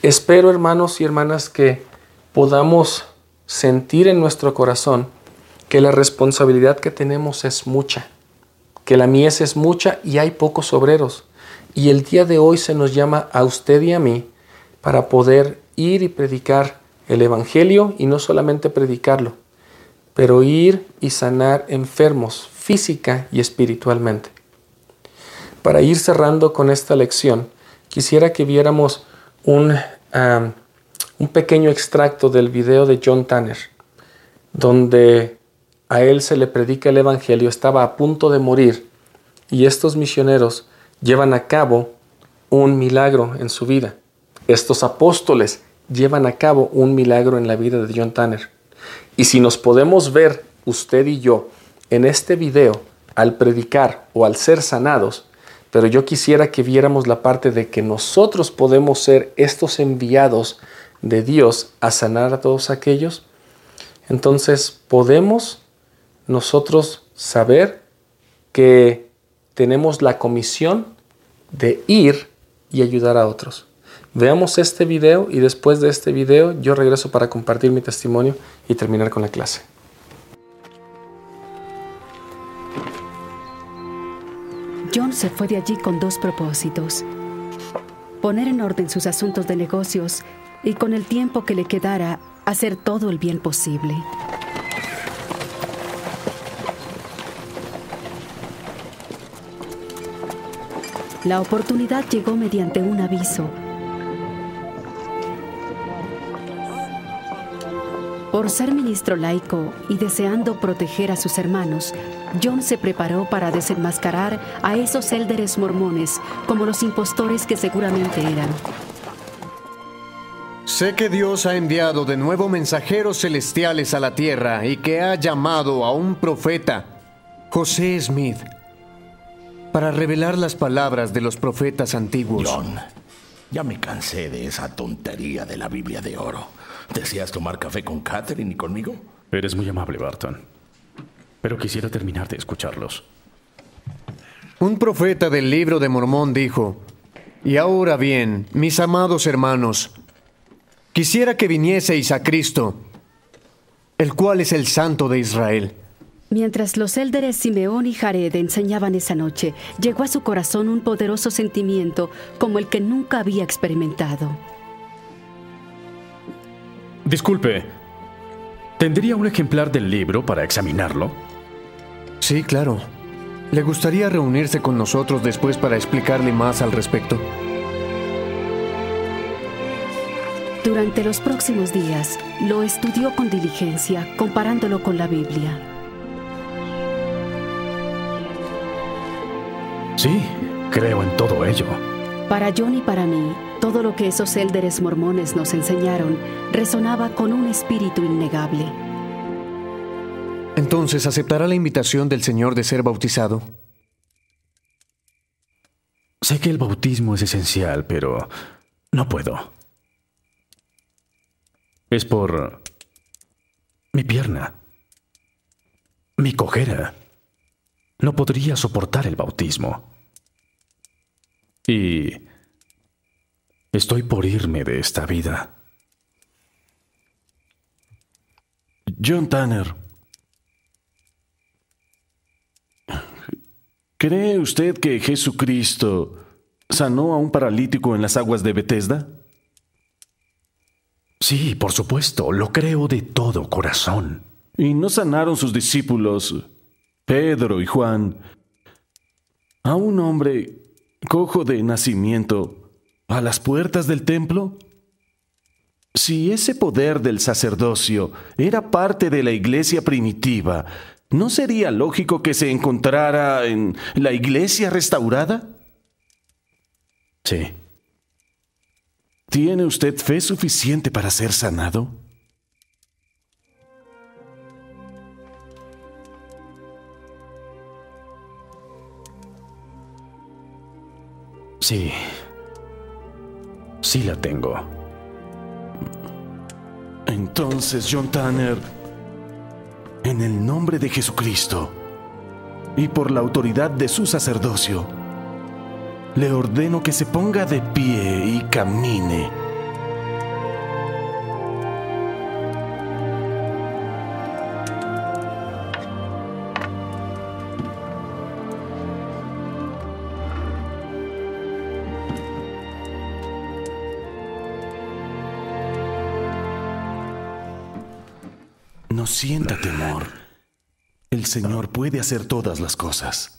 Espero, hermanos y hermanas, que podamos sentir en nuestro corazón que la responsabilidad que tenemos es mucha, que la mies es mucha y hay pocos obreros. Y el día de hoy se nos llama a usted y a mí para poder ir y predicar el Evangelio y no solamente predicarlo, pero ir y sanar enfermos física y espiritualmente. Para ir cerrando con esta lección, quisiera que viéramos un, un pequeño extracto del video de John Tanner, donde a él se le predica el Evangelio, estaba a punto de morir y estos misioneros llevan a cabo un milagro en su vida. Estos apóstoles llevan a cabo un milagro en la vida de John Tanner. Y si nos podemos ver usted y yo en este video al predicar o al ser sanados, pero yo quisiera que viéramos la parte de que nosotros podemos ser estos enviados de Dios a sanar a todos aquellos, entonces podemos nosotros saber que tenemos la comisión de ir y ayudar a otros. Veamos este video y después de este video yo regreso para compartir mi testimonio y terminar con la clase. John se fue de allí con dos propósitos. Poner en orden sus asuntos de negocios y con el tiempo que le quedara hacer todo el bien posible. La oportunidad llegó mediante un aviso Por ser ministro laico y deseando proteger a sus hermanos, John se preparó para desenmascarar a esos élderes mormones como los impostores que seguramente eran. Sé que Dios ha enviado de nuevo mensajeros celestiales a la tierra y que ha llamado a un profeta, José Smith, para revelar las palabras de los profetas antiguos. John, ya me cansé de esa tontería de la Biblia de oro. ¿Deseas tomar café con Catherine y conmigo? Eres muy amable, Barton. Pero quisiera terminar de escucharlos. Un profeta del libro de Mormón dijo, Y ahora bien, mis amados hermanos, quisiera que vinieseis a Cristo, el cual es el Santo de Israel. Mientras los élderes Simeón y Jared enseñaban esa noche, llegó a su corazón un poderoso sentimiento como el que nunca había experimentado. Disculpe, ¿tendría un ejemplar del libro para examinarlo? Sí, claro. ¿Le gustaría reunirse con nosotros después para explicarle más al respecto? Durante los próximos días, lo estudió con diligencia, comparándolo con la Biblia. Sí, creo en todo ello. Para John y para mí, todo lo que esos élderes mormones nos enseñaron resonaba con un espíritu innegable. Entonces, ¿aceptará la invitación del Señor de ser bautizado? Sé que el bautismo es esencial, pero no puedo. Es por mi pierna, mi cojera. No podría soportar el bautismo. Y estoy por irme de esta vida. John Tanner. ¿Cree usted que Jesucristo sanó a un paralítico en las aguas de Bethesda? Sí, por supuesto, lo creo de todo corazón. ¿Y no sanaron sus discípulos, Pedro y Juan, a un hombre cojo de nacimiento a las puertas del templo? Si ese poder del sacerdocio era parte de la iglesia primitiva, ¿no sería lógico que se encontrara en la iglesia restaurada? Sí. ¿Tiene usted fe suficiente para ser sanado? Sí. Sí la tengo. Entonces, John Tanner, en el nombre de Jesucristo y por la autoridad de su sacerdocio, le ordeno que se ponga de pie y camine. Sienta temor. El Señor puede hacer todas las cosas.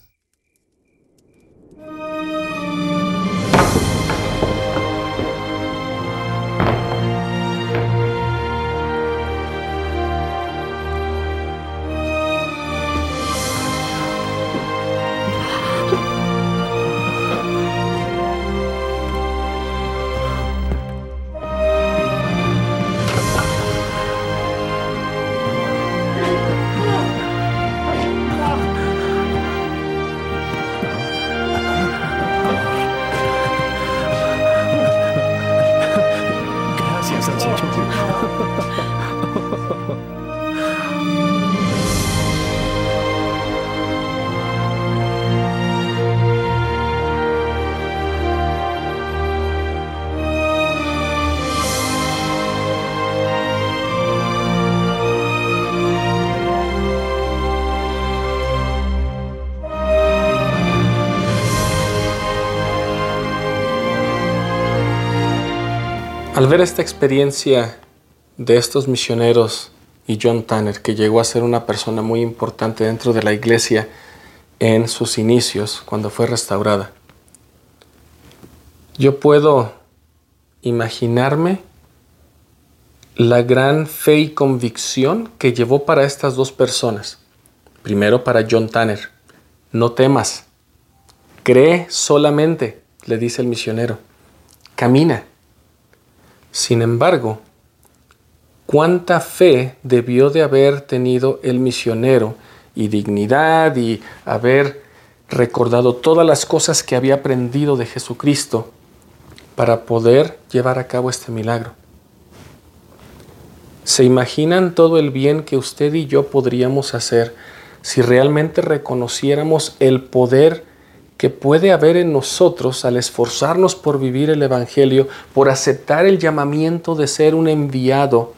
Al ver esta experiencia de estos misioneros y John Tanner, que llegó a ser una persona muy importante dentro de la iglesia en sus inicios, cuando fue restaurada, yo puedo imaginarme la gran fe y convicción que llevó para estas dos personas. Primero para John Tanner, no temas, cree solamente, le dice el misionero, camina. Sin embargo, cuánta fe debió de haber tenido el misionero y dignidad y haber recordado todas las cosas que había aprendido de Jesucristo para poder llevar a cabo este milagro. ¿Se imaginan todo el bien que usted y yo podríamos hacer si realmente reconociéramos el poder que puede haber en nosotros al esforzarnos por vivir el Evangelio, por aceptar el llamamiento de ser un enviado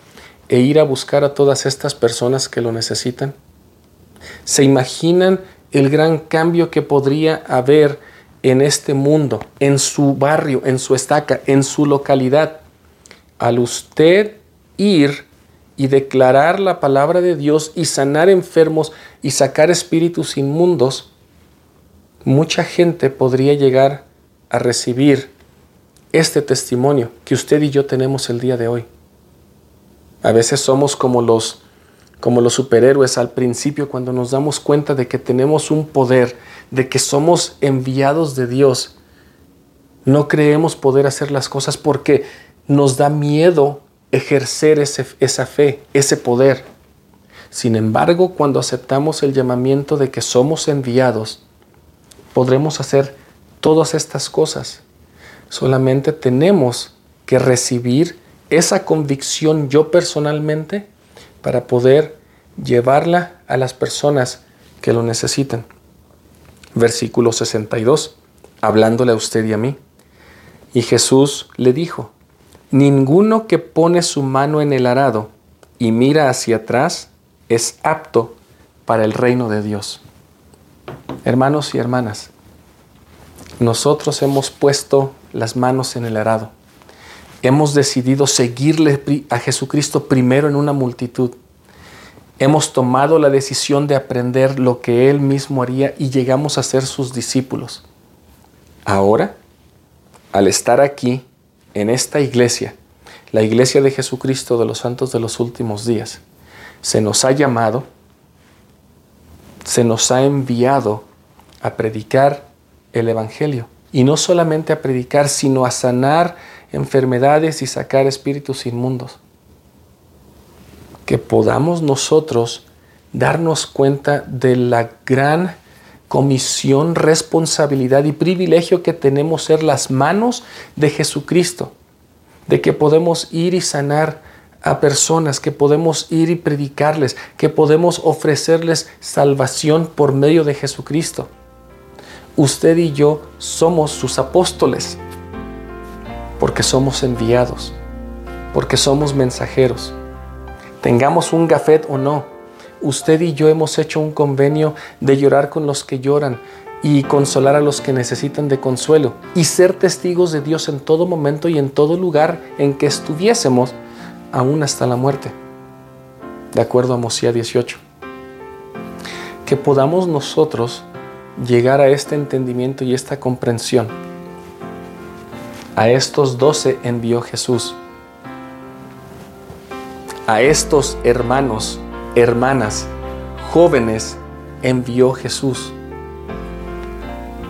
e ir a buscar a todas estas personas que lo necesitan? ¿Se imaginan el gran cambio que podría haber en este mundo, en su barrio, en su estaca, en su localidad, al usted ir y declarar la palabra de Dios y sanar enfermos y sacar espíritus inmundos? Mucha gente podría llegar a recibir este testimonio que usted y yo tenemos el día de hoy. A veces somos como los como los superhéroes al principio cuando nos damos cuenta de que tenemos un poder, de que somos enviados de Dios. No creemos poder hacer las cosas porque nos da miedo ejercer ese, esa fe, ese poder. Sin embargo, cuando aceptamos el llamamiento de que somos enviados, podremos hacer todas estas cosas. Solamente tenemos que recibir esa convicción yo personalmente para poder llevarla a las personas que lo necesitan. Versículo 62, hablándole a usted y a mí. Y Jesús le dijo, ninguno que pone su mano en el arado y mira hacia atrás es apto para el reino de Dios. Hermanos y hermanas, nosotros hemos puesto las manos en el arado. Hemos decidido seguirle a Jesucristo primero en una multitud. Hemos tomado la decisión de aprender lo que Él mismo haría y llegamos a ser sus discípulos. Ahora, al estar aquí, en esta iglesia, la iglesia de Jesucristo de los santos de los últimos días, se nos ha llamado, se nos ha enviado a predicar el Evangelio. Y no solamente a predicar, sino a sanar enfermedades y sacar espíritus inmundos. Que podamos nosotros darnos cuenta de la gran comisión, responsabilidad y privilegio que tenemos ser las manos de Jesucristo, de que podemos ir y sanar a personas, que podemos ir y predicarles, que podemos ofrecerles salvación por medio de Jesucristo. Usted y yo somos sus apóstoles, porque somos enviados, porque somos mensajeros. Tengamos un gafet o no, usted y yo hemos hecho un convenio de llorar con los que lloran y consolar a los que necesitan de consuelo y ser testigos de Dios en todo momento y en todo lugar en que estuviésemos, aún hasta la muerte. De acuerdo a Mosía 18. Que podamos nosotros llegar a este entendimiento y esta comprensión. A estos doce envió Jesús. A estos hermanos hermanas, jóvenes, envió Jesús.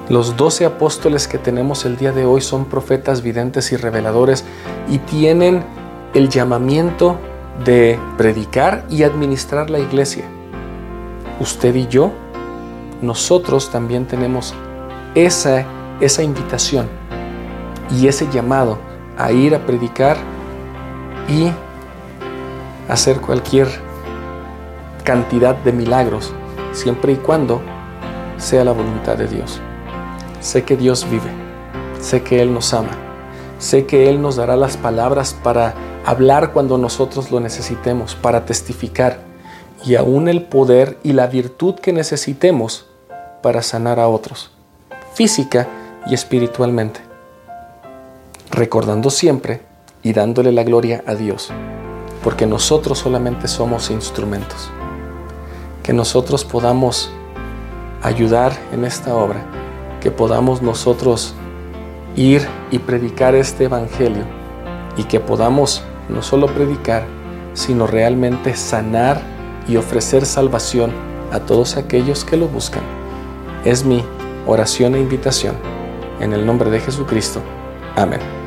Los doce apóstoles que tenemos el día de hoy son profetas, videntes y reveladores y tienen el llamamiento de predicar y administrar la iglesia. Usted y yo, nosotros también tenemos esa, esa invitación y ese llamado a ir a predicar y hacer cualquier cantidad de milagros, siempre y cuando sea la voluntad de Dios. Sé que Dios vive, sé que Él nos ama, sé que Él nos dará las palabras para hablar cuando nosotros lo necesitemos, para testificar y aún el poder y la virtud que necesitemos para sanar a otros, física y espiritualmente, recordando siempre y dándole la gloria a Dios, porque nosotros solamente somos instrumentos. Que nosotros podamos ayudar en esta obra, que podamos nosotros ir y predicar este Evangelio y que podamos no solo predicar, sino realmente sanar y ofrecer salvación a todos aquellos que lo buscan. Es mi oración e invitación. En el nombre de Jesucristo. Amén.